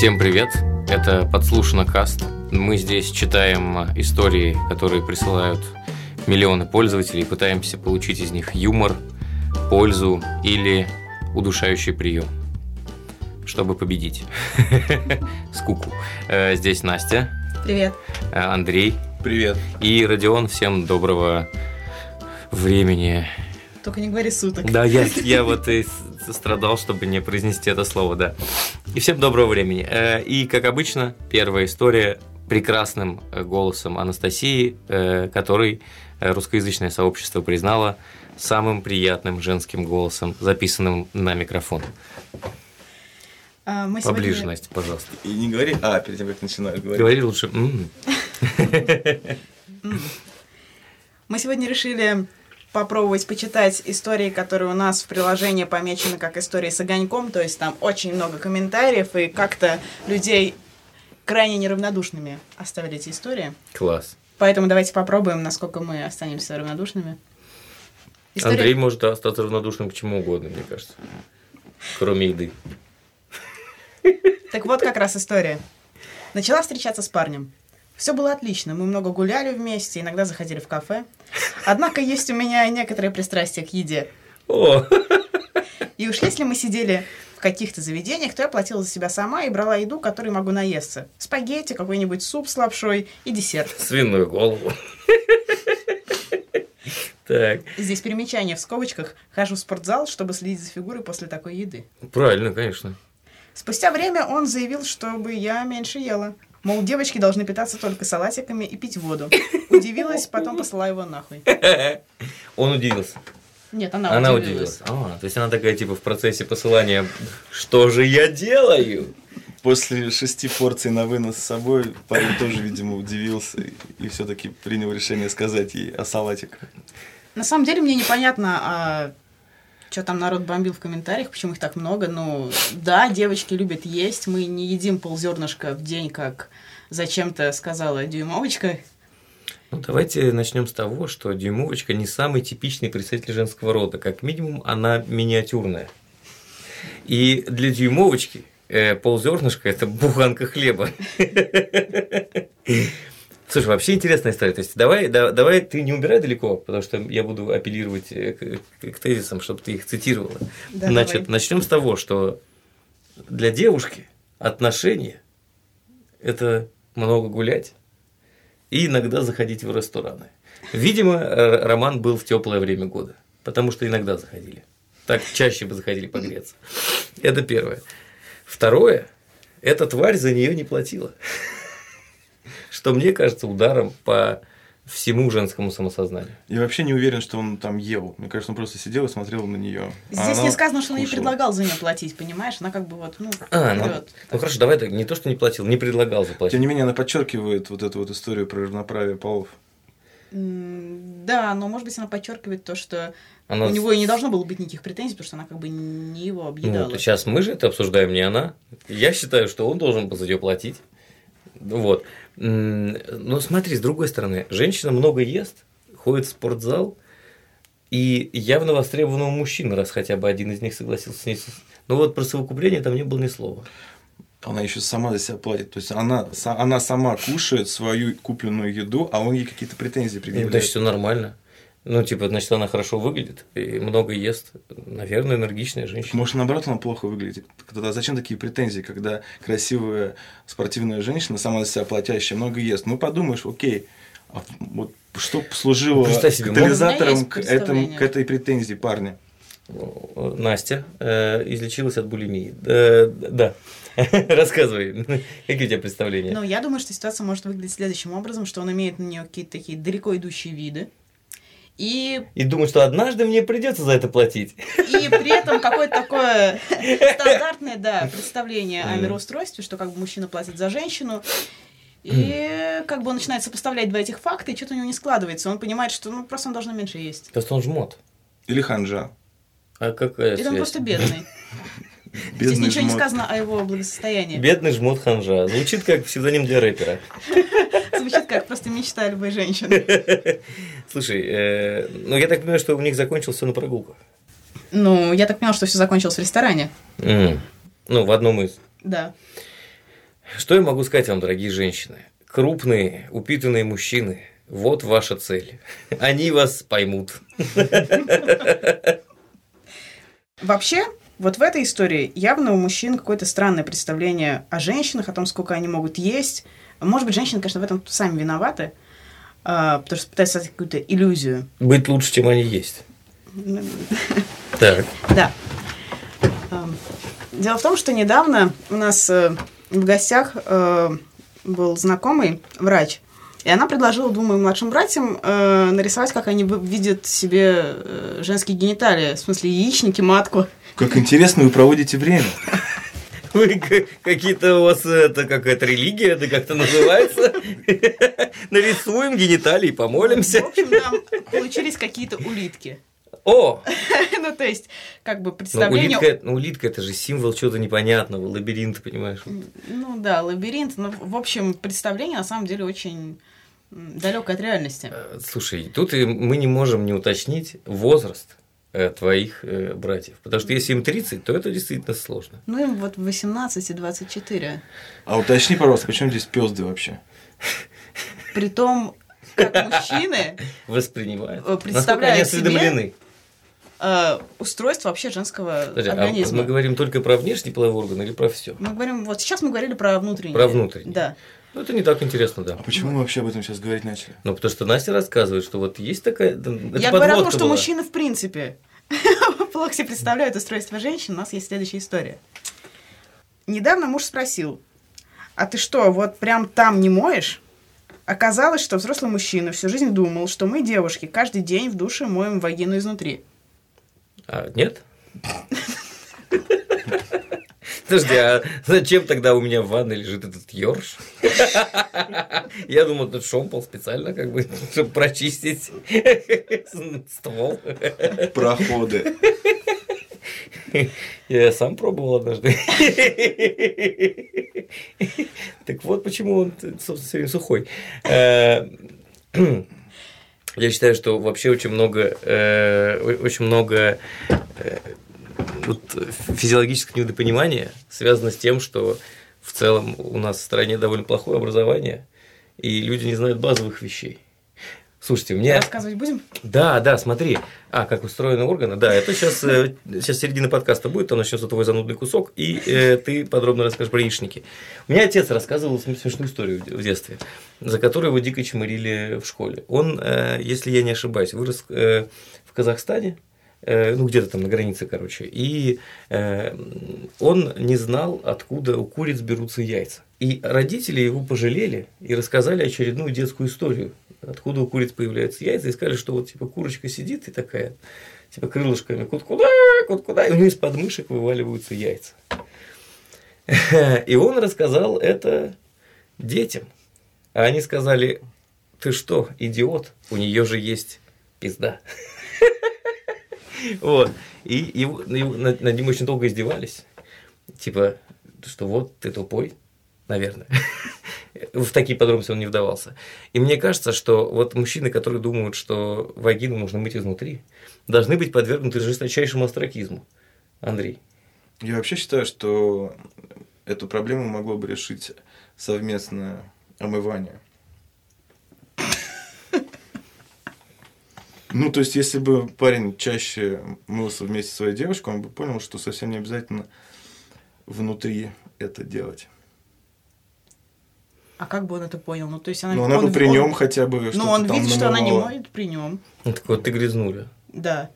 Всем привет! Это подслушано каст. Мы здесь читаем истории, которые присылают миллионы пользователей, пытаемся получить из них юмор, пользу или удушающий прием, чтобы победить. Скуку. Э, Здесь Настя, Привет. Андрей Привет. и Родион. Всем доброго времени. Только не говори суток. Да, я, я вот и страдал, чтобы не произнести это слово, да. И всем доброго времени. Э, И, как обычно, первая история прекрасным э, голосом Анастасии, э, который русскоязычное сообщество признало самым приятным женским голосом, записанным на микрофон. А, Мы сегодня- Поближе, Настя, пожалуйста. И не говори «а» перед тем, как начинаю говорить. Говори лучше. «м». Мы сегодня решили попробовать почитать истории, которые у нас в приложении помечены как истории с огоньком, то есть там очень много комментариев, и как-то людей крайне неравнодушными оставили эти истории. Класс. Поэтому давайте попробуем, насколько мы останемся равнодушными. История- Андрей может остаться равнодушным к чему угодно, мне кажется. Кроме еды. Так вот как раз история. Начала встречаться с парнем. Все было отлично, мы много гуляли вместе, иногда заходили в кафе. Однако есть у меня некоторые пристрастия к еде. О, И уж если мы сидели в каких-то заведениях, то я платила за себя сама и брала еду, которой могу наесться. Спагетти, какой-нибудь суп с лапшой и десерт. свиную голову. Так, Здесь примечание в скобочках. Хожу в спортзал, чтобы следить за фигурой после такой еды. правильно, конечно. Спустя время он заявил, чтобы я меньше ела. Мол, девочки должны питаться только салатиками и пить воду. Удивилась, потом послала его нахуй. Он удивился. Нет, она, Она удивилась. удивилась. А, то есть она такая, типа, в процессе посылания, что же я делаю? После шести порций на вынос с собой парень тоже, видимо, удивился и, все-таки принял решение сказать ей о салатиках. На самом деле мне непонятно, а что там народ бомбил в комментариях, почему их так много. Ну, да, девочки любят есть, мы не едим ползернышка в день, как зачем-то сказала дюймовочка. Ну, давайте начнем с того, что дюймовочка не самый типичный представитель женского рода. Как минимум, она миниатюрная. И для дюймовочки э, ползернышка – это буханка хлеба. Слушай, вообще интересная история. То есть давай, да- давай ты не убирай далеко, потому что я буду апеллировать э, к, к тезисам, чтобы ты их цитировала. Да, Значит, начнем с того, что для девушки отношения – это много гулять и иногда заходить в рестораны. Видимо, э, роман был в теплое время года, потому что иногда заходили. Так чаще бы заходили погреться. Это первое. Второе, эта тварь за нее не платила. Что мне кажется ударом по всему женскому самосознанию. Я вообще не уверен, что он там ел. Мне кажется, он просто сидел и смотрел на нее. Здесь не сказано, что он ей предлагал за нее платить, понимаешь? Она как бы вот, ну, А, ну, вперед. ну хорошо, давай так, не то, что не платил, не предлагал заплатить. Тем не менее, она подчеркивает вот эту вот историю про равноправие полов. Да, но может быть она подчеркивает то, что Она- у него и не должно было быть никаких претензий, потому что она как бы не его Ну, объедала. вот сейчас мы же это обсуждаем, не она. Я считаю, что он должен был за нее платить. Вот. Но смотри, с другой стороны, женщина много ест, ходит в спортзал, и явно востребованного мужчины, раз хотя бы один из них согласился с ней. с- Ну вот про совокупление там не было ни слова. Она еще сама за себя платит. То есть она, она сама кушает свою купленную еду, а он ей какие-то претензии Ну, предъявляет. значит, все нормально. Ну, типа, значит, она хорошо выглядит и много ест. Наверное, энергичная женщина. Может, наоборот, она плохо выглядит. Тогда зачем такие претензии, когда красивая спортивная женщина, сама за себя платящая, много ест? Ну, подумаешь, окей, а вот что послужило себе, катализатором к, этому, к этой претензии парня? Настя э, излечилась от булимии. Э, да. Рассказывай, какие у тебя представления? Ну, я думаю, что ситуация может выглядеть следующим образом, что он имеет на нее какие-то такие далеко идущие виды. И, И думаю, что однажды мне придется за это платить. и при этом какое-то такое стандартное, да, представление о мироустройстве, что как бы мужчина платит за женщину. И как бы он начинает сопоставлять два этих факта, и что-то у него не складывается. Он понимает, что ну просто он должен меньше есть. Просто он жмот. Или ханжа? А какая Или он просто бедный. Здесь Бедный ничего не жмот. сказано о его благосостоянии. Бедный жмот ханжа. Звучит как псевдоним для рэпера. Звучит как просто мечта любой женщины. Слушай, э, ну я так понимаю, что у них закончилось все на прогулках. Ну, я так поняла, что все закончилось в ресторане. М. Ну, в одном из. Да. Что я могу сказать вам, дорогие женщины? Крупные, упитанные мужчины – вот ваша цель. Они вас поймут. Вообще, вот в этой истории явно у мужчин какое-то странное представление о женщинах, о том, сколько они могут есть. Может быть, женщины, конечно, в этом сами виноваты, потому что пытаются создать какую-то иллюзию. Быть лучше, чем они есть. Так. Да. Эм, Дело в том, что недавно у нас э, в гостях э, был знакомый врач, и она предложила двум моим младшим братьям э, нарисовать, как они видят себе э, женские гениталии, в смысле яичники, матку. Как интересно вы проводите время. Вы какие-то у вас это какая-то религия, это как-то называется. Нарисуем гениталии, В помолимся. общем, там получились какие-то улитки. О, Ну, то есть, как бы ну представление... улитка, ну, улитка это же символ чего-то непонятного, лабиринта, понимаешь? Ну да, лабиринт. Ну, в общем, представление на самом деле очень далекое от реальности. Э, Слушай, тут мы не можем не уточнить возраст твоих э, братьев. Потому что если им 30, то это действительно сложно. Ну, им вот 18 и 24. А уточни, пожалуйста, почему здесь пезды вообще? Притом, как мужчины, Воспринимают. Э, Насколько представляю они себе. осведомлены. э, устройство вообще женского Подожди, а организма. мы говорим только про внешний половой орган или про все? Мы говорим, вот сейчас мы говорили про внутреннее. Про внутреннее. Да. Ну, это не так интересно, да. А почему мы вообще об этом сейчас говорить начали? Ну, потому что Настя рассказывает, что вот есть такая... это Я говорю о том, что была. мужчины в принципе плохо себе представляют устройство женщин. У нас есть следующая история. Недавно муж спросил, а ты что, вот прям там не моешь? Оказалось, что взрослый мужчина всю жизнь думал, что мы, девушки, каждый день в душе моем вагину изнутри. А, нет? Подожди, а зачем тогда у меня в ванной лежит этот ёрш? Я думал, этот шомпол специально, как бы, чтобы прочистить ствол. Проходы. Я сам пробовал однажды. Так вот почему он, собственно, сухой. Э, Я считаю, что вообще очень много, э, очень много э, вот физиологического недопонимания связано с тем, что в целом у нас в стране довольно плохое образование, и люди не знают базовых вещей. Слушайте, у меня... Рассказывать будем? Да, да, смотри. А, как устроены органы. Да, это сейчас, сейчас середина подкаста будет, там начнется твой занудный кусок, и э, ты подробно расскажешь про яичники. У меня отец рассказывал см- смешную историю в детстве, за которую его дико чморили в школе. Он, э, если я не ошибаюсь, вырос э, в Казахстане, э, ну, где-то там на границе, короче, и э, он не знал, откуда у куриц берутся яйца. И родители его пожалели и рассказали очередную детскую историю, откуда у куриц появляются яйца, и сказали, что вот типа курочка сидит и такая, типа крылышками, кут куда, кут куда, и у нее из подмышек вываливаются яйца. И он рассказал это детям. А они сказали, ты что, идиот, у нее же есть пизда. Вот. И его- его- над над ним очень долго издевались. Типа, что вот ты тупой, наверное. В такие подробности он не вдавался. И мне кажется, что вот мужчины, которые думают, что вагину нужно мыть изнутри, должны быть подвергнуты жесточайшему астракизму. Андрей. Я вообще считаю, что эту проблему могло бы решить совместное омывание. Ну, то есть, если бы парень чаще мылся вместе со своей девушкой, он бы понял, что совсем не обязательно внутри это делать. А как бы он это понял? Ну, то есть она... Но она он- бы при он- нем хотя бы Ну, он там видит, что она не намывала. моет при нем. Он такой, вот ты грязнуля. Да.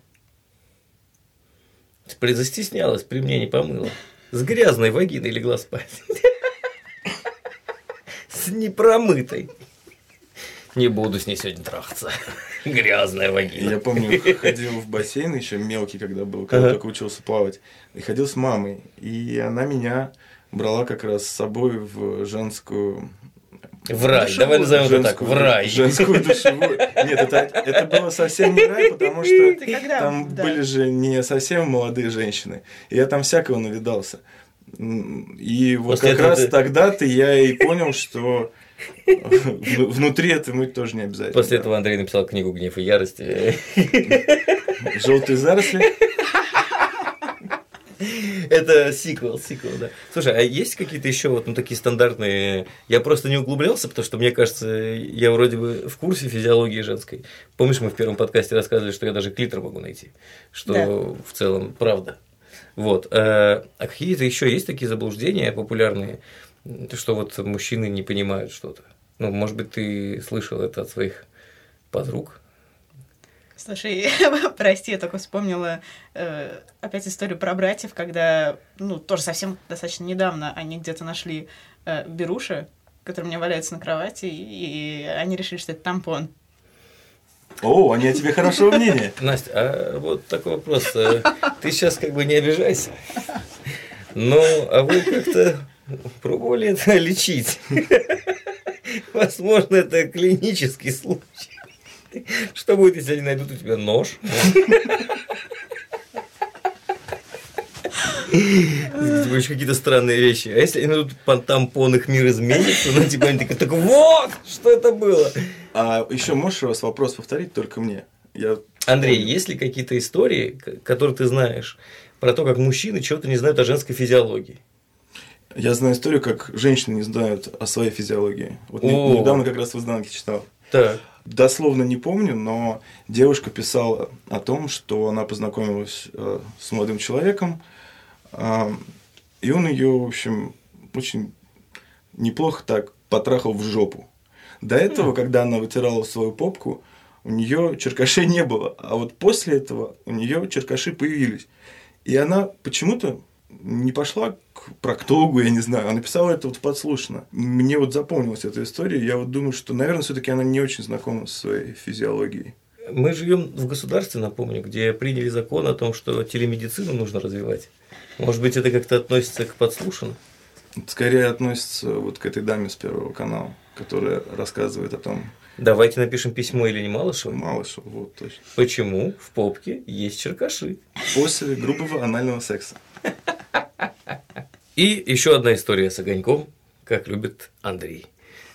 При- Застеснялась, при мне не помыла. С грязной вагиной легла спать. С непромытой. Не буду с ней сегодня трахаться. Грязная вагина. Я помню, ходил в бассейн еще мелкий, когда был, когда только учился плавать. И ходил с мамой. И она меня брала как раз с собой в женскую В рай. Душевую. Давай назовем это так. В рай. Женскую душевую. Нет, это, это было совсем не рай, потому что когда? там Да. были же не совсем молодые женщины. И я там всякого навидался. И вот После как раз ты- тогда-то я и понял, что внутри это мыть тоже не обязательно. После этого Андрей написал книгу «Гнев и ярость». Желтые заросли. Это сиквел, сиквел, да. Слушай, а есть какие-то еще вот ну, такие стандартные... Я просто не углублялся, потому что мне кажется, я вроде бы в курсе физиологии женской. Помнишь, мы в первом подкасте рассказывали, что я даже клитор могу найти, что Да. в целом правда. Вот. э, А какие-то еще есть такие заблуждения популярные, что вот мужчины не понимают что-то? Ну, может быть, ты слышал это от своих подруг? Слушай, прости, я только вспомнила э, опять историю про братьев, когда, ну, тоже совсем достаточно недавно они где-то нашли э, беруши, которые у меня валяются на кровати, и, и они решили, что это тампон. О, они о тебе хорошего мнения. Настя, а вот такой вопрос. э, Ты сейчас как бы не обижайся. Ну, а вы как-то пробовали это лечить? Возможно, это клинический случай. Что будет, если они найдут у тебя нож? Еще какие-то странные вещи. А если они найдут по тампон, их мир изменится, ну, типа, они такие, так вот, что это было? А еще можешь раз вопрос повторить только мне? Я Андрей, есть ли какие-то истории, которые ты знаешь, про то, как мужчины чего-то не знают о женской физиологии? Я знаю историю, как женщины не знают о своей физиологии. Вот не- О. недавно как раз в изданке читал. Так. Дословно не помню, но девушка писала о том, что она познакомилась э, с молодым человеком, а, и он ее, в общем, очень неплохо так потрахал в жопу. До этого, когда она вытирала свою попку, у нее черкашей не было, а вот после этого у нее черкаши появились. И она почему-то не пошла к проктологу, я не знаю, она писала это вот подслушно. Мне вот запомнилась эта история, я вот думаю, что, наверное, все-таки она не очень знакома со своей физиологией. Мы живем в государстве, напомню, где приняли закон о том, что телемедицину нужно развивать. Может быть, это как-то относится к подслушанным? Скорее относится вот к этой даме с Первого канала, которая рассказывает о том, Давайте напишем письмо или не Малышевой. Малышева, вот точно. Почему в попке есть черкаши? После грубого анального секса. И еще одна история с огоньком, как любит Андрей.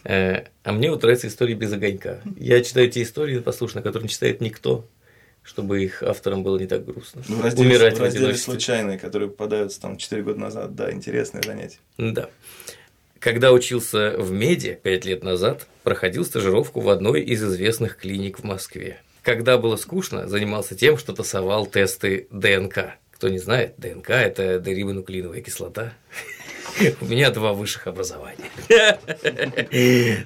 Э, А мне вот нравятся истории без огонька. Я читаю те истории, послушно, которые не читает никто, чтобы их авторам было не так грустно. Ну, в разделе, Умирать в в разделе одиночестве. случайные, которые попадаются там 4 года назад, да, интересное занятие. Да. Когда учился в меди пять лет назад, проходил стажировку в одной из известных клиник в Москве. Когда было скучно, занимался тем, что тасовал тесты ДНК. Кто не знает, ДНК – это дерибонуклеиновая кислота. У меня два высших образования.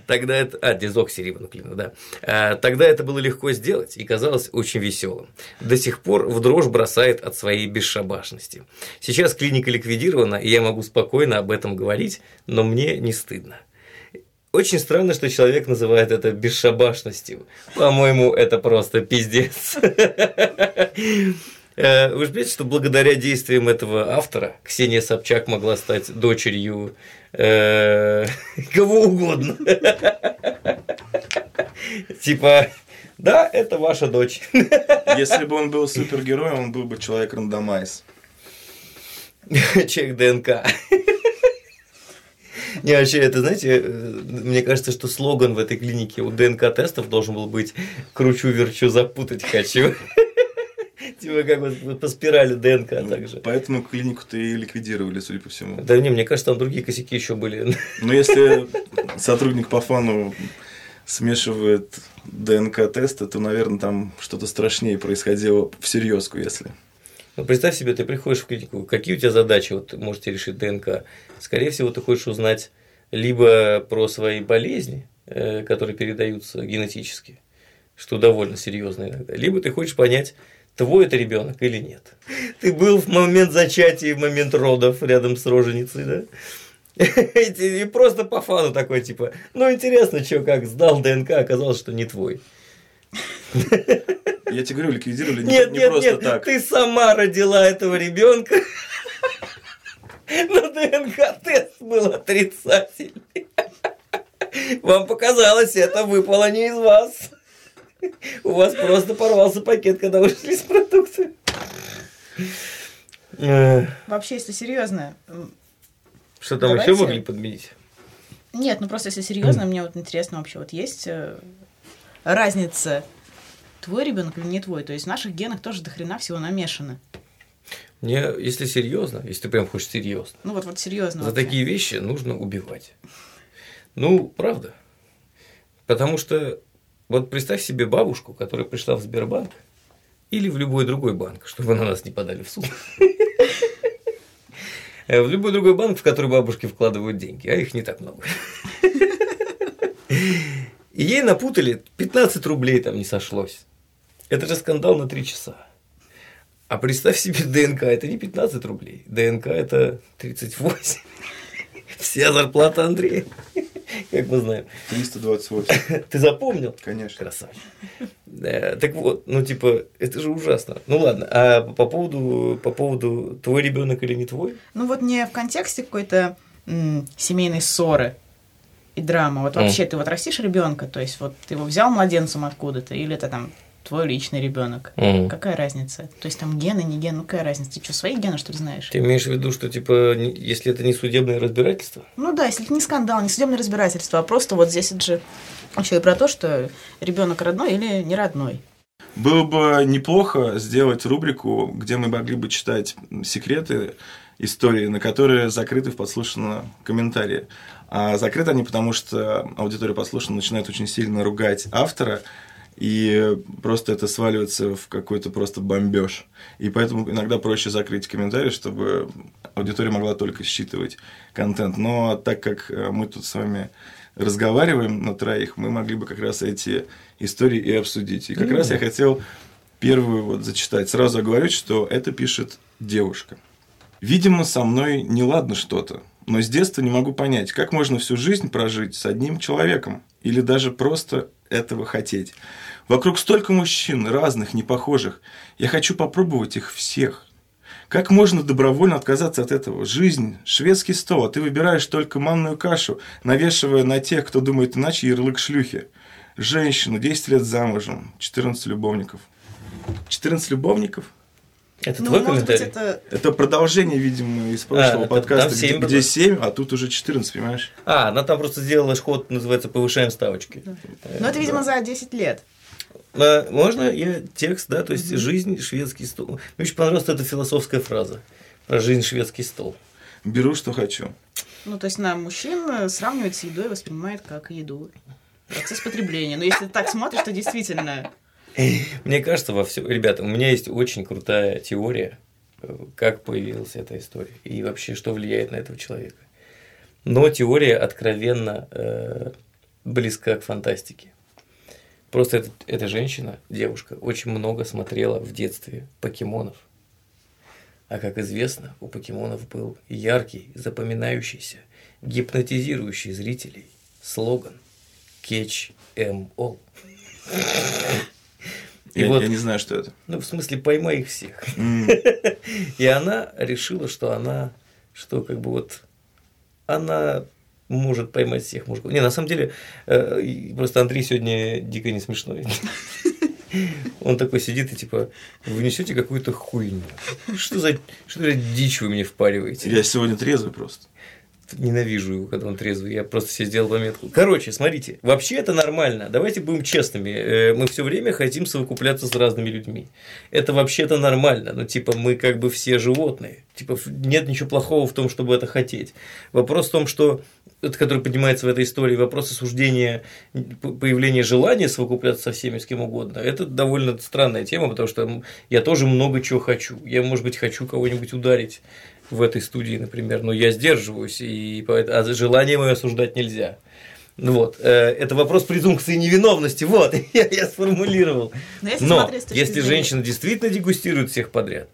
Тогда это... А, дезоксирибонуклеина, да. А, Тогда это было легко сделать и казалось очень веселым. До сих пор в дрожь бросает от своей бесшабашности. Сейчас клиника ликвидирована, и я могу спокойно об этом говорить, но мне не стыдно. Очень странно, что человек называет это бесшабашностью. По-моему, это просто пиздец. Э, Вы же понимаете, что благодаря действиям этого автора Ксения Собчак могла стать дочерью э, кого угодно. Типа, да, это ваша дочь. Если бы он был супергероем, он был бы человек рандомайз. Чек ДНК. Не, вообще, это, знаете, э, мне кажется, что слоган в этой клинике у ДНК-тестов должен был быть «кручу-верчу, запутать хочу». Типа как вот по спирали ДНК также. Поэтому клинику-то и ликвидировали, судя по всему. Да не, мне кажется, там другие косяки еще были. Но если сотрудник по фану смешивает ДНК-тесты, то, наверное, там что-то страшнее происходило всерьезку, если. Ну, представь себе, ты приходишь в клинику, какие у тебя задачи вот можете решить ДНК? Скорее всего, ты хочешь узнать либо про свои болезни, э, которые передаются генетически, что довольно серьезно иногда, либо ты хочешь понять, твой это ребенок или нет. Ты был в момент зачатия и в момент родов рядом с роженицей, да? И и просто по фану такой, типа, ну интересно, что, как сдал ДНК, оказалось, что не твой. Я тебе говорю, ликвидировали не, Нет, не нет, просто нет, так. ты сама родила этого ребенка. Но ДНК-тест был отрицательный. Вам показалось, это выпало не из вас. У вас просто порвался пакет, когда вы шли с продукцией. Э, Вообще, если серьезно, Что там Давайте. еще могли подменить? нет, ну просто если серьезно, мне вот интересно вообще, вот есть э, разница твой ребенок или не твой. То есть в наших генах тоже до хрена всего намешано. Не, если серьезно, если ты прям хочешь серьезно, Ну вот, вот серьезно. за такие вещи нужно убивать. Ну, правда. Потому что вот представь себе бабушку, которая пришла в Сбербанк или в любой другой банк, чтобы на нас не подали в суд. Э, В любой другой банк, в который бабушки вкладывают деньги, а их не так много. И ей напутали, 15 рублей там не сошлось. Это же скандал на 3 часа. А представь себе ДНК, это не 15 рублей, ДНК это 38. Вся зарплата Андрея, как мы знаем. 328. Ты запомнил? Конечно. Красавчик. Да, так вот, ну типа, это же ужасно. Ну ладно, а по поводу, по поводу твой ребенок или не твой? Ну вот не в контексте какой-то семейной ссоры и драмы. Вот вообще ты вот растишь ребенка, то есть вот ты его взял младенцем откуда-то, или это там твой личный ребенок. Мгм. Какая разница? То есть там гены, не гены, ну какая разница? Ты что, свои гены, что ли, знаешь? Ты имеешь в виду, что типа, если это не судебное разбирательство? Ну да, если это не скандал, не судебное разбирательство, а просто вот здесь это же еще и про то, что ребенок родной или не родной. Было бы неплохо сделать рубрику, где мы могли бы читать секреты истории, на которые закрыты в подслушанном комментарии. А закрыты они потому, что аудитория подслушана начинает очень сильно ругать автора, и просто это сваливается в какой-то просто бомбеж. И поэтому иногда проще закрыть комментарий, чтобы аудитория могла только считывать контент. Но так как э, мы тут с вами разговариваем на троих, мы могли бы как раз эти истории и обсудить. И как раз я хотел первую вот зачитать. Сразу оговорюсь, что это пишет девушка. Видимо, со мной неладно что-то, но с детства не могу понять, как можно всю жизнь прожить с одним человеком или даже просто этого хотеть. Вокруг столько мужчин, разных, непохожих. Я хочу попробовать их всех. Как можно добровольно отказаться от этого? Жизнь, шведский стол, а ты выбираешь только манную кашу, навешивая на тех, кто думает иначе, ярлык шлюхи. Женщина, 10 лет замужем, 14 любовников. 14 любовников? Это ну, твой может быть, комментарий? это... Это продолжение, видимо, из прошлого А, подкаста, там где, семь где было. 7, а тут уже 14, понимаешь? А, она там просто сделала ход, называется «Повышаем ставочки». Ну, это, видимо, за 10 лет. А, Можно я текст, да, то есть жизнь шведский стол. Мне очень понравилась эта философская фраза про жизнь шведский стол. Беру, что хочу. Ну, то есть на мужчин э, сравнивает с едой, воспринимает как еду. Процесс потребления. Но если ты так смотришь, то действительно... Мне кажется, во всем, ребята, у меня есть очень крутая теория, э, как появилась эта история и вообще что влияет на этого человека. Но теория откровенно э, близка к фантастике. Просто эта, эта женщина, девушка, очень много смотрела в детстве покемонов. А как известно, у покемонов был яркий, запоминающийся, гипнотизирующий зрителей слоган «Catch em all». И Я, вот, я не знаю, что это. ну, в смысле, поймай их всех. М, И она решила, что она, что как бы вот, она может поймать всех мужиков. Не, на самом деле, э, просто Андрей сегодня дико не смешной. Он такой сидит и типа, вы несете какую-то хуйню. Что за, что за дичь вы мне впариваете? Я сегодня трезвый просто. Ненавижу его, когда он трезвый. Я просто себе сделал пометку. Короче, смотрите, вообще это нормально. Давайте будем честными. Э, Мы все время хотим совокупляться с разными людьми. Это вообще-то нормально. Но типа мы как бы все животные. Типа нет ничего плохого в том, чтобы это хотеть. Вопрос в том, что это, который поднимается в этой истории, вопрос осуждения появления желания совокупляться со всеми, с кем угодно, это довольно странная тема, потому что я тоже много чего хочу. Я, может быть, хочу кого-нибудь ударить в этой студии, например, но я сдерживаюсь, и а желание мое осуждать нельзя. Ну Вот, э, это вопрос презумпции невиновности, вот, я, я сформулировал. Но если Но смотреть с точки если зрения- женщина действительно дегустирует всех подряд,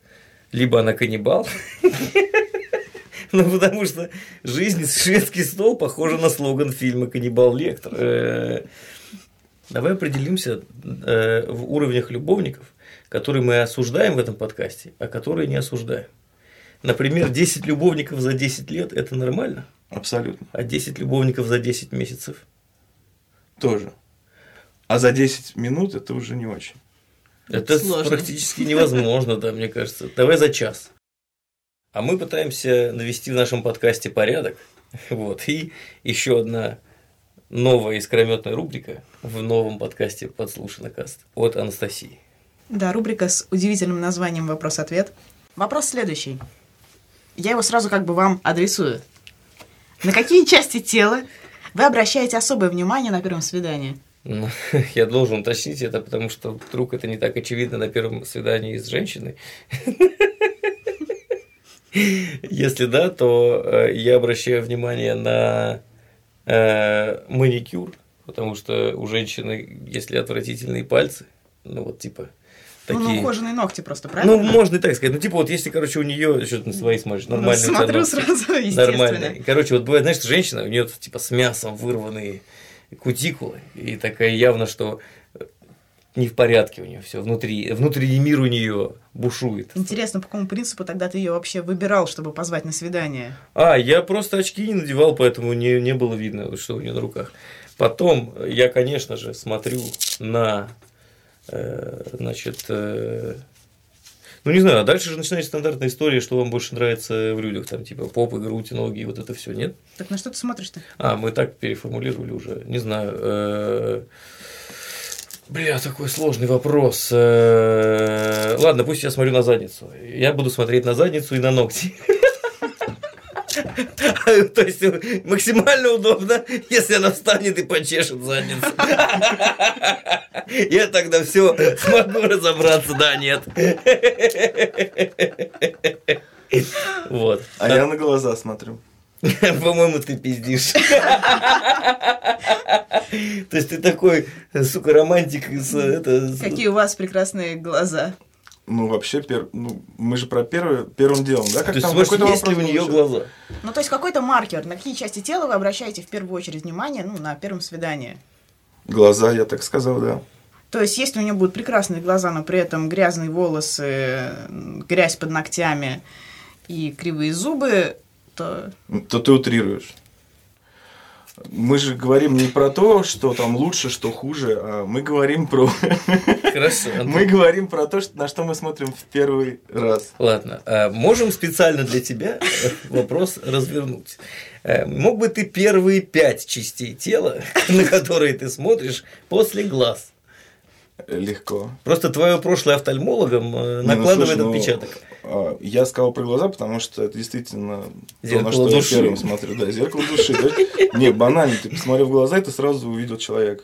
либо она каннибал, ну потому что жизнь шведский стол похожа на слоган фильма «Каннибал Лектор». Э, Давай определимся э, в уровнях любовников, которые мы осуждаем в этом подкасте, а которые не осуждаем. Например, 10 любовников за 10 лет – это нормально, Абсолютно. а 10 любовников за 10 месяцев Тоже. А за 10 минут это уже не очень. Это Сложно. практически невозможно, да, мне кажется. Давай за час. А мы пытаемся навести в нашем подкасте порядок. Вот. И еще одна новая искрометная рубрика в новом подкасте «Подслушанный каст» от Анастасии. Да, рубрика с удивительным названием «Вопрос-ответ». Вопрос следующий. Я его сразу как бы вам адресую. На какие части тела вы обращаете особое внимание на первом свидании? Ну, я должен уточнить это, потому что вдруг это не так очевидно на первом свидании с женщиной. Если да, то э, я обращаю внимание на э, маникюр, потому что у женщины, если отвратительные пальцы, ну вот типа такие. ну, ухоженные ногти просто, правильно? Ну, можно и так сказать. Ну, типа, вот если, короче, у нее что-то на свои смотришь, Ну, нормальные у тебя смотрю сразу, естественно. Нормально. Короче, вот бывает, знаешь, женщина, у нее типа с мясом вырванные кутикулы, и такая явно, что э, не в порядке у нее все внутри, внутренний мир у нее бушует. Интересно, по какому принципу тогда ты ее вообще выбирал, чтобы позвать на свидание? А, я просто очки не надевал, поэтому не, не было видно, что у нее на руках. Потом я, конечно же, смотрю на, значит, э, ну не знаю, а дальше же начинается стандартная история, что вам больше нравится в людях, там типа попы, грудь, ноги, вот это все, нет? Так на что ты смотришь-то? А, мы так переформулировали уже. Не знаю. э, Бля, такой сложный вопрос. Э, Ладно, пусть я смотрю на задницу. Я буду смотреть на задницу и на ногти. То есть максимально удобно, если она встанет и почешет задницу. Я тогда все смогу разобраться, да, нет. Вот. А я на глаза смотрю. По-моему, ты пиздишь. То есть ты такой, сука, романтик Какие у вас прекрасные глаза. Ну, вообще, пер... ну, мы же про первое, первым делом, да? То Как есть, там какой-то есть ли у нее глаза? Ну, то есть какой-то маркер, на какие части тела вы обращаете в первую очередь внимание, ну, на первом свидании. Глаза, я так сказал, да. То есть, если у нее будут прекрасные глаза, но при этом грязные волосы, грязь под ногтями и кривые зубы, то То ты утрируешь. Мы же говорим не про то, что там лучше, что хуже, а мы говорим про... Хорошо. Антон. Мы говорим про то, на что мы смотрим в первый раз. Ладно, а можем специально для тебя вопрос развернуть. Э, Мог бы ты первые пять частей тела, на которые ты смотришь, после глаз? Легко. Просто твое прошлое офтальмологом э, ну, накладывает слушай, ну, отпечаток. а, Я сказал про глаза, потому что это действительно то, Зеркало на что души. я первым смотрю. Да, зеркало души. да. Не, банально, ты посмотрел в глаза, и ты сразу увидел человека.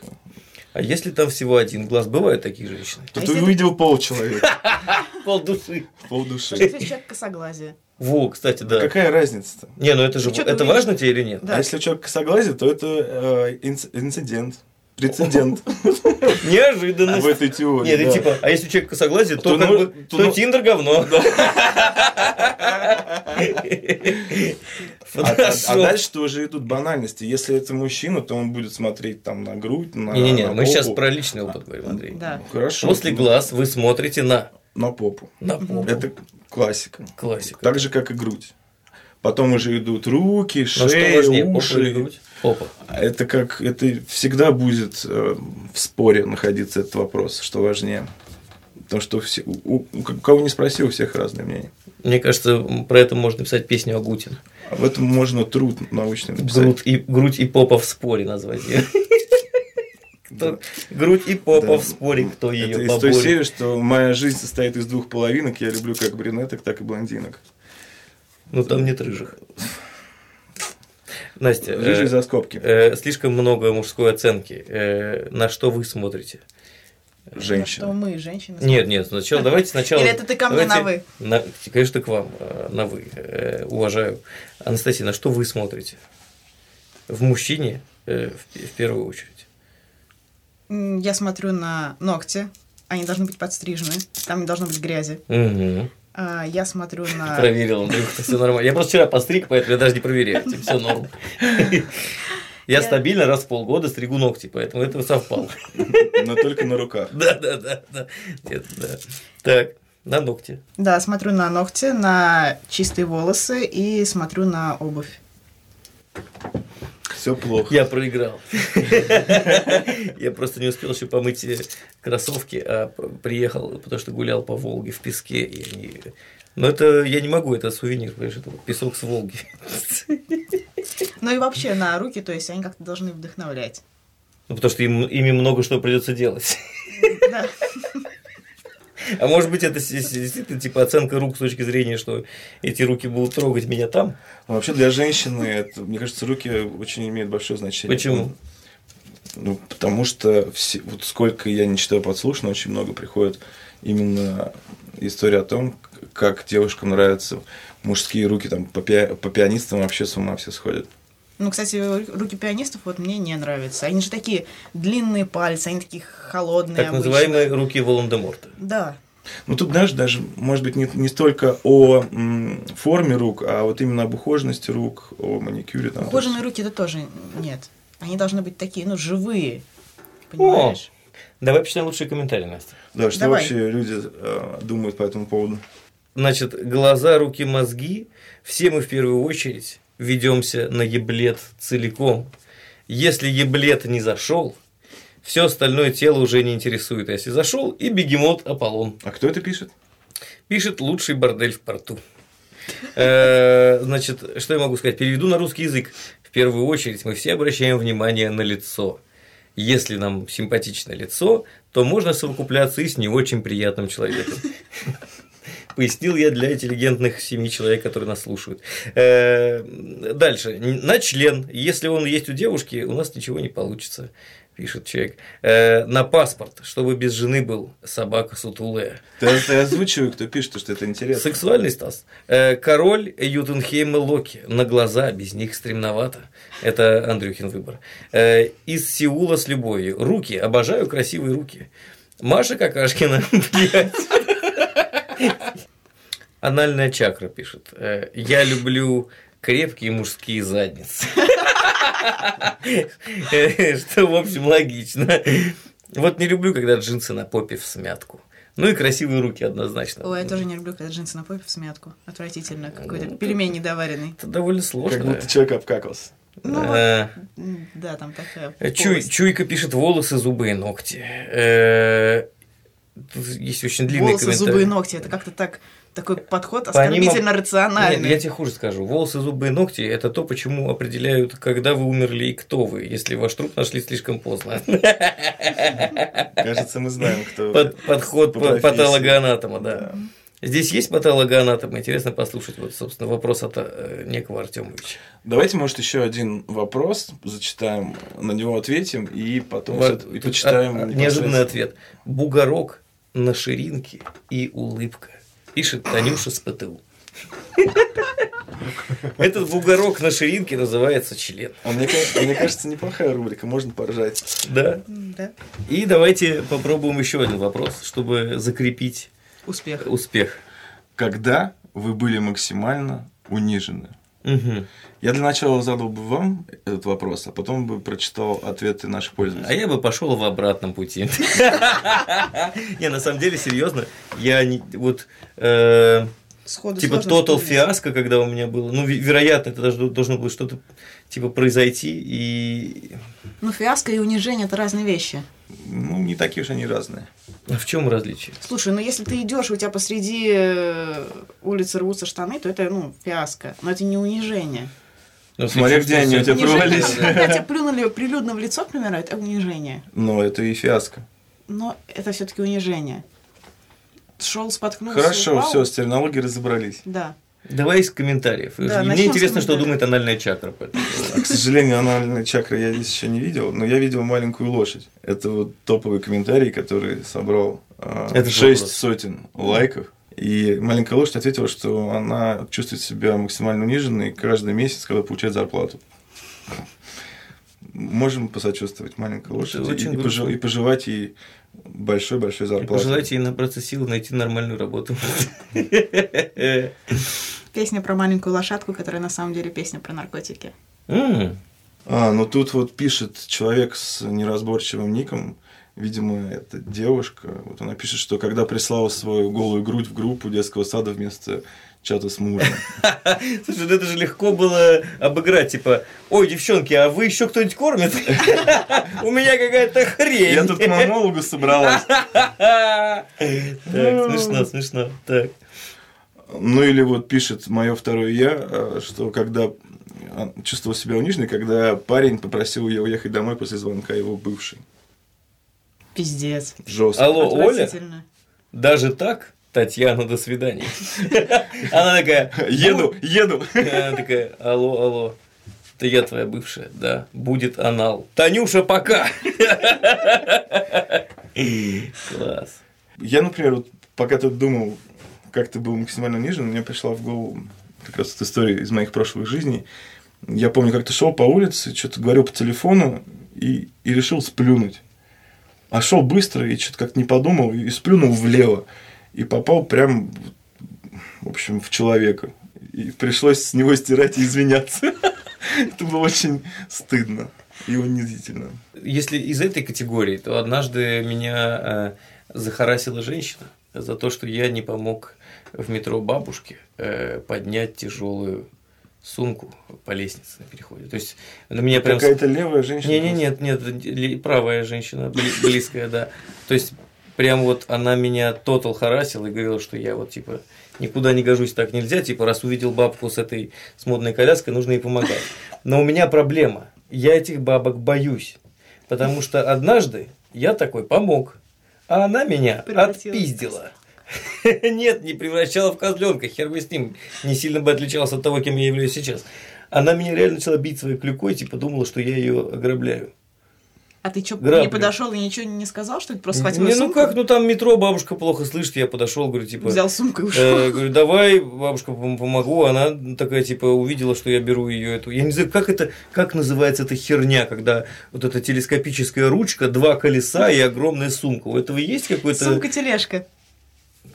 А если там всего один глаз, бывают такие женщины? То А ты увидел пол человека, Пол души. пол что души. если человек косоглазие? Во, кстати, да. Какая разница-то? Не, ну это же это важно тебе или нет? Да. А если у человека косоглазие, то это э, инц- инцидент. Прецедент Неожиданность. в этой теории. Нет, и да. типа, а если у человека косоглазие, то, То как ну- бы, то то ну- Тиндер говно. А, а- а дальше тоже идут банальности. Если это мужчина, то он будет смотреть там на грудь, на Не-не-не, мы сейчас про личный опыт говорим, Андрей. Да. Хорошо. После глаз вы смотрите на, На попу. на попу. Это классика. классика. Так же, как и грудь. Потом уже идут руки, шея, уши. Попа. Это как это всегда будет э, в споре находиться этот вопрос, что важнее. Потому что все, у, у кого не спроси, у всех разные мнения. Мне кажется, про это можно написать песню Агутин. Об этом можно труд научный написать. Грудь и, грудь и попа в споре назвать ее. Кто- Грудь и попа Да. в споре, кто Это ее из той серии, что моя жизнь состоит из двух половинок. Я люблю как брюнеток, так и блондинок. Ну там нет рыжих. Настя, Рыжий э, за скобки. э, слишком много мужской оценки. Э, На что вы смотрите? Что Женщина. мы, женщины. Нет, нет, сначала давайте сначала. Или это ты ко мне на давайте на- конечно, к вам э, на вы. э, Уважаю. Анастасия, на что вы смотрите? В мужчине э, в в первую очередь. Я смотрю на ногти. Они должны быть подстрижены. Там не должно быть грязи. Угу. А, Я смотрю на... Проверил, Андрюха, все нормально. Я просто вчера постриг, поэтому я даже не проверяю. Все норм. Я стабильно раз в полгода стригу ногти, поэтому это совпало. Но только на руках. Да, да, да, да. Так, на ногти. Да, смотрю на ногти, на чистые волосы и смотрю на обувь. Все плохо. Я проиграл. Я просто не успел еще помыть э, кроссовки, а приехал, потому что гулял по Волге в песке. И они... Но это я не могу, это сувенир, понимаешь, это песок с Волги. Ну и вообще на руки, то есть они как-то должны вдохновлять. Ну, потому что им, ими много что придется делать. Да. А может быть, это действительно типа оценка рук с точки зрения, что эти руки будут трогать меня там? Но вообще для женщины, это, мне кажется, руки очень имеют большое значение. Почему? Ну, потому что все, вот сколько я не читаю подслушно, очень много приходит именно история о том, как девушкам нравятся мужские руки, там по, пи- по пианистам вообще с ума все сходят. Ну, кстати, руки пианистов вот мне не нравятся. Они же такие длинные пальцы, они такие холодные Так обычно. называемые руки Волан-де-Морта. Да. Ну, тут, знаешь, даже, может быть, не, не столько о м, форме рук, а вот именно об ухоженности рук, о маникюре. Там, Ухоженные руки это тоже нет. Они должны быть такие, ну, живые. Понимаешь? Давай почитаем лучшие комментарии, Настя. Да, что Давай. вообще люди э, думают по этому поводу. Значит, глаза, руки, мозги. Все мы в первую очередь ведемся на еблет целиком. Если еблет не зашел, все остальное тело уже не интересует. А если зашел, и бегемот Аполлон. А кто это пишет? Пишет лучший бордель в порту. Э, Значит, что я могу сказать? Переведу на русский язык. В первую очередь мы все обращаем внимание на лицо. Если нам симпатичное лицо, то можно совокупляться и с не очень приятным человеком. Пояснил я для интеллигентных семи человек, которые нас слушают. Э, Дальше. На член. Если он есть у девушки, у нас ничего не получится, пишет человек. Э, На паспорт, чтобы без жены был собака сутулая. Ты, ты озвучивай, кто пишет, что это интересно. Сексуальный Стас. Э, Король Ютенхейма Локи. На глаза, без них стремновато. Это Андрюхин выбор. Э, Из Сеула с любовью. Руки. Обожаю красивые руки. Маша Какашкина. блядь. Анальная чакра пишет. Э, Я люблю крепкие мужские задницы. Что, в общем, логично. Вот не люблю, когда джинсы на попе в смятку. Ну и красивые руки однозначно. Ой, я тоже не люблю, когда джинсы на попе в смятку. Отвратительно. Какой-то пельмень недоваренный. Это довольно Как сложно. будто человек обкакался. Ну, Э, М, Да, там такая Чуй, полость. чуйка пишет волосы, зубы и ногти. Э, Тут есть очень длинный Волосы, комментарий. зубы и ногти. Это как-то так такой подход оскорбительно рациональный. Нет, я тебе хуже скажу. Волосы, зубы и ногти – это то, почему определяют, когда вы умерли и кто вы, если ваш труп нашли слишком поздно. Кажется, мы знаем, кто. Под- Подход по патологоанатома, да. Здесь есть патологоанатом? Интересно послушать, вот, собственно, вопрос от э, некого Артемовича. Давайте, может, еще один вопрос зачитаем, на него ответим и потом всё- и почитаем. а, Неожиданный ответ. Бугорок на ширинке и улыбка. Пишет Танюша с ПТУ. Этот бугорок на ширинке называется член. А мне, ка- мне кажется, неплохая рубрика, можно поржать. Да. Да. И давайте попробуем еще один вопрос, чтобы закрепить Успех. успех. Когда вы были максимально унижены? Мгм. Я для начала задал бы вам этот вопрос, а потом бы прочитал ответы наших А пользователей. я бы пошел в обратном пути. Не, на самом деле, серьезно, я не вот э, Сходу типа тотал фиаско, когда у меня было. Ну, ве- вероятно, это должно, должно было что-то типа произойти, и Ну, фиаско и унижение это разные вещи. Ну, не такие уж они разные. А в чем различие? Слушай, ну если ты идешь, у тебя посреди э, улицы рвутся штаны, то это, ну, фиаско. Но это не унижение. Ну, Смотря где они у тебя провалились. когда тебя плюнули прилюдно в лицо, к примеру, это унижение. Но это и фиаско. Но это все-таки унижение. Шел, споткнулся, Хорошо, упал. все, с терминологией разобрались. Да. Давай из комментариев. Да, Мне интересно, что думает анальная чакра. по этому поводу. А, К сожалению, анальной чакры я здесь еще не видел, но я видел маленькую лошадь. Это вот топовый комментарий, который собрал а, Это шесть вопрос. сотен лайков. И маленькая лошадь ответила, что она чувствует себя максимально униженной каждый месяц, когда получает зарплату. Можем посочувствовать маленькой лошади очень и, пожел- и пожелать ей большой-большой И зарплаты. Пожелайте ей набраться сил найти нормальную работу. Песня про маленькую лошадку, которая на самом деле песня про наркотики. А, ну тут вот пишет человек с неразборчивым ником, видимо, это девушка. Вот она пишет, что когда прислала свою голую грудь в группу детского сада вместо чата с мужем. Слушай, ну это же легко было обыграть, типа, ой, девчонки, а вы еще кто-нибудь кормит? У меня какая-то хрень. Я тут к мамологу собралась. Так, смешно, смешно. Так. Ну или вот пишет мое второе я, а, что когда а, чувствовал себя униженной, когда парень попросил ее уехать домой после звонка его бывшей. Пиздец. Жестко. Алло, Оля? Даже так, Татьяна, до свидания. Она такая, Еду, еду. Она такая, алло, алло. Это я твоя бывшая, да. Будет анал. Танюша, пока. Класс. Я, например, вот пока тут думал, как ты был максимально нежен, мне пришла в голову как раз эта история из моих прошлых жизней. Я помню, как ты шел по улице, что-то говорил по телефону и, и решил сплюнуть. А шел быстро и что-то как-то не подумал и сплюнул влево. И попал прям, в общем, в человека. И пришлось с него стирать и извиняться. Это было очень стыдно и унизительно. Если из этой категории, то однажды меня э, захарасила женщина за то, что я не помог в метро бабушке э, поднять тяжелую сумку по лестнице на переходе. То есть на меня прям... Какая-то левая женщина? Не, не, нет, нет, правая женщина, бли- близкая, да. То есть прям вот она меня тотал харасила и говорила, что я вот типа никуда не гожусь, так нельзя, типа раз увидел бабку с этой с модной коляской, нужно ей помогать. Но у меня проблема, я этих бабок боюсь, потому что однажды я такой помог, а она меня отпиздила. Нет, не превращала в козленка, хер бы с ним. Не сильно бы отличался от того, кем я являюсь сейчас. Она меня реально начала бить своей клюкой, типа думала, что я ее ограбляю. А ты что, не подошел и ничего не сказал, что ли? Просто схватил Не, ну сумку, как, ну там метро, бабушка плохо слышит, я подошел, говорю, типа, взял сумку и ушел. э, говорю, давай, бабушка, пом- помогу. Она такая, типа, увидела, что я беру ее эту. Я не знаю, как это, как называется эта херня, когда вот эта телескопическая ручка, два колеса и огромная сумка. У этого есть какой-то. Сумка-тележка.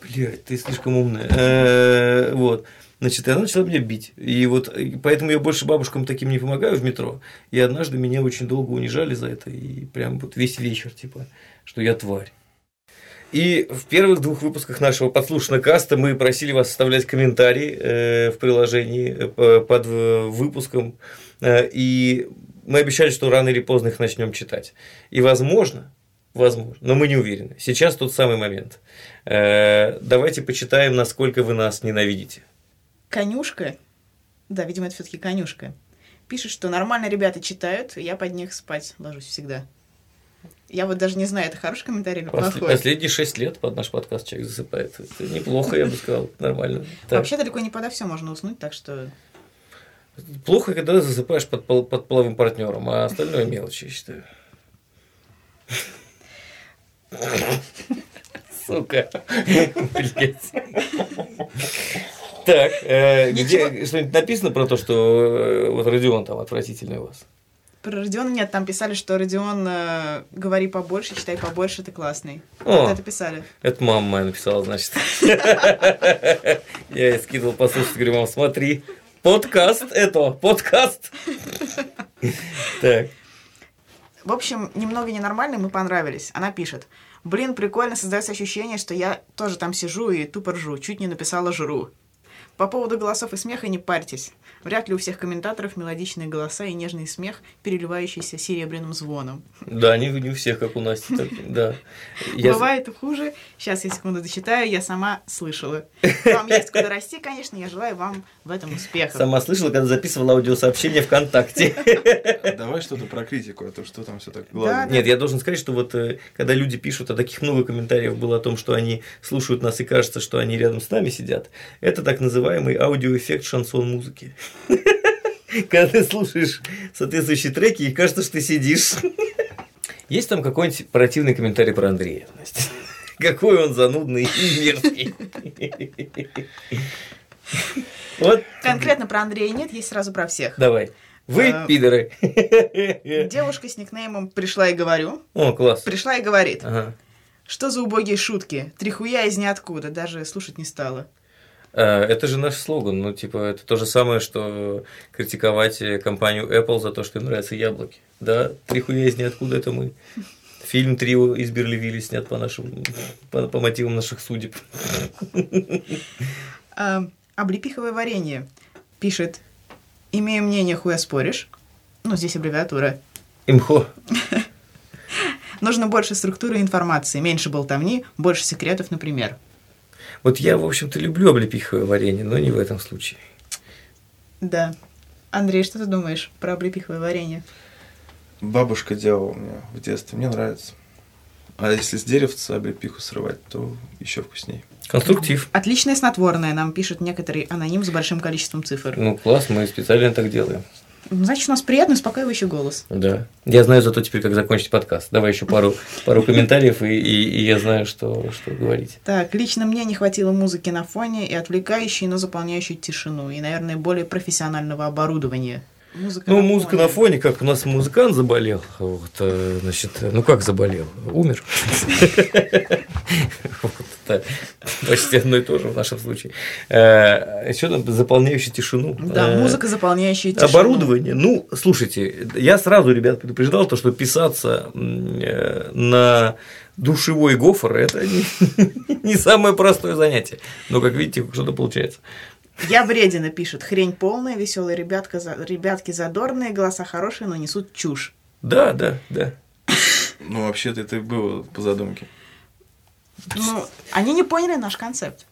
Блять, ты слишком умная. Э, Вот. Значит, и она начала меня бить. И вот поэтому я больше бабушкам таким не помогаю в метро. И однажды меня очень долго унижали за это. И прям вот весь вечер, типа, что я тварь. И в первых двух выпусках нашего подслушанного каста мы просили вас оставлять комментарии э, в приложении э, по- под выпуском. И мы обещали, что рано или поздно их начнем читать. И возможно, возможно, но мы не уверены. Сейчас тот самый момент. Э, давайте почитаем, насколько вы нас ненавидите. Конюшка, да, видимо, это все-таки конюшка, пишет, что нормально ребята читают, я под них спать ложусь всегда. Я вот даже не знаю, это хороший комментарий или После- плохой. последние шесть лет под наш подкаст человек засыпает. Это неплохо, я бы сказал, нормально. Так. Вообще далеко не подо все можно уснуть, так что Плохо, когда засыпаешь под, под половым партнером, а остальное мелочи, я считаю. Сука. Блять. Так, э, где что-нибудь написано про то, что э, вот Родион там отвратительный у вас? про Родиона нет, там писали, что Родион э, говори побольше, читай побольше, ты классный. О. Вот это писали. Это мама моя написала, значит. Я ей скидывал послушать, говорю, мам, смотри, подкаст это, подкаст. Так, В общем, немного ненормально, мы понравились. Она пишет. Блин, прикольно, создается ощущение, что я тоже там сижу и тупо ржу. Чуть не написала жру. По поводу голосов и смеха не парьтесь. Вряд ли у всех комментаторов мелодичные голоса и нежный смех, переливающийся серебряным звоном. да, не, не у всех, как у Насти, так, да. Я- Бывает и хуже. Сейчас я секунду дочитаю, я сама слышала. Вам есть куда расти, конечно, я желаю вам в этом успехов. Сама слышала, когда записывала аудиосообщение ВКонтакте. Давай что-то про критику, а то что там все так гладко. Да. Нет, я должен сказать, что вот э, когда люди пишут, а таких много комментариев было о том, что они слушают нас и кажется, что они рядом с нами сидят, это так называемый аудиоэффект шансон музыки. Когда ты слушаешь соответствующие треки, и кажется, что ты сидишь. Есть там какой-нибудь противный комментарий про Андрея? Какой он занудный и мерзкий. Вот, Конкретно про Андрея нет, есть сразу про всех. давай. Вы А, пидоры. Девушка с никнеймом «Пришла и говорю». О, класс. Пришла и говорит. Ага. Что за убогие шутки? Три хуя из ниоткуда. Даже слушать не стала. Э, Это же наш слоган. Ну, типа, это то же самое, что критиковать э, компанию Apple за то, что им нравятся яблоки. Да, три хуя из ниоткуда это мы. Фильм «Трио» из Берливилли снят по нашим, по, по мотивам наших судеб. А, облепиховое варенье. Пишет. Имею мнение, хуя споришь. Ну, здесь аббревиатура. Имхо. Нужно больше структуры и информации, меньше болтовни, больше секретов, например. Вот я, в общем-то, люблю облепиховое варенье, но не в этом случае. Да. Андрей, что ты думаешь про облепиховое варенье? Бабушка делала у меня в детстве, мне нравится. А если с деревца облепиху срывать, то еще вкуснее. Конструктив. Отличное снотворное, нам пишет некоторый аноним с большим количеством цифр. Ну, класс, мы специально так делаем. Значит, у нас приятный, успокаивающий голос. Да. Я знаю зато теперь, как закончить подкаст. Давай еще пару, пару комментариев, и, и, и я знаю, что, что говорить. Так, лично мне не хватило музыки на фоне и отвлекающей, но заполняющей тишину, и, наверное, более профессионального оборудования. Музыка ну, на музыка фоне. на фоне, как у нас музыкант заболел, вот, э, значит, ну как заболел, умер. Почти одно и то же в нашем случае. Еще там заполняющий тишину. Да, э, музыка, заполняющая тишину. Оборудование. Ну, слушайте, я сразу, ребят, предупреждал, то, что писаться э, на душевой гофр – это не самое простое занятие. Но, как видите, что-то получается. Я вредина пишет. Хрень полная, веселые ребятка, ребятки задорные, голоса хорошие, но несут чушь. Да, да, да. Ну, вообще-то это было по задумке. Ну, они не поняли наш концепт.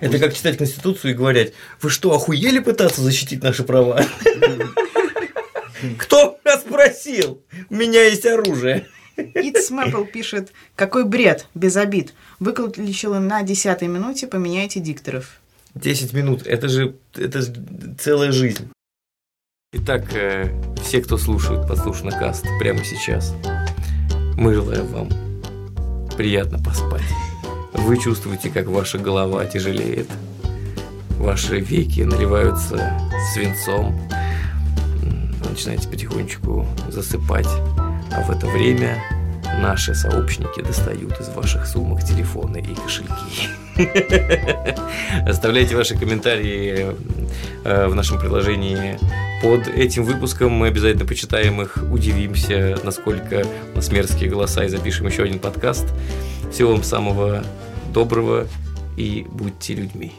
Это как читать Конституцию и говорить, вы что, охуели пытаться защитить наши права? Кто меня спросил? У меня есть оружие. It's Maple пишет, какой бред, без обид. Выключила на десятой минуте, поменяйте дикторов. 10 минут, это же это целая жизнь. Итак, э, все, кто слушает послушно каст прямо сейчас, мы желаем вам приятно поспать. Вы чувствуете, как ваша голова тяжелеет, ваши веки наливаются свинцом, вы начинаете потихонечку засыпать, а в это время наши сообщники достают из ваших сумок телефоны и кошельки. Оставляйте ваши комментарии э, в нашем приложении под этим выпуском. Мы обязательно почитаем их, удивимся, насколько у нас мерзкие голоса и запишем еще один подкаст. Всего вам самого доброго и будьте людьми.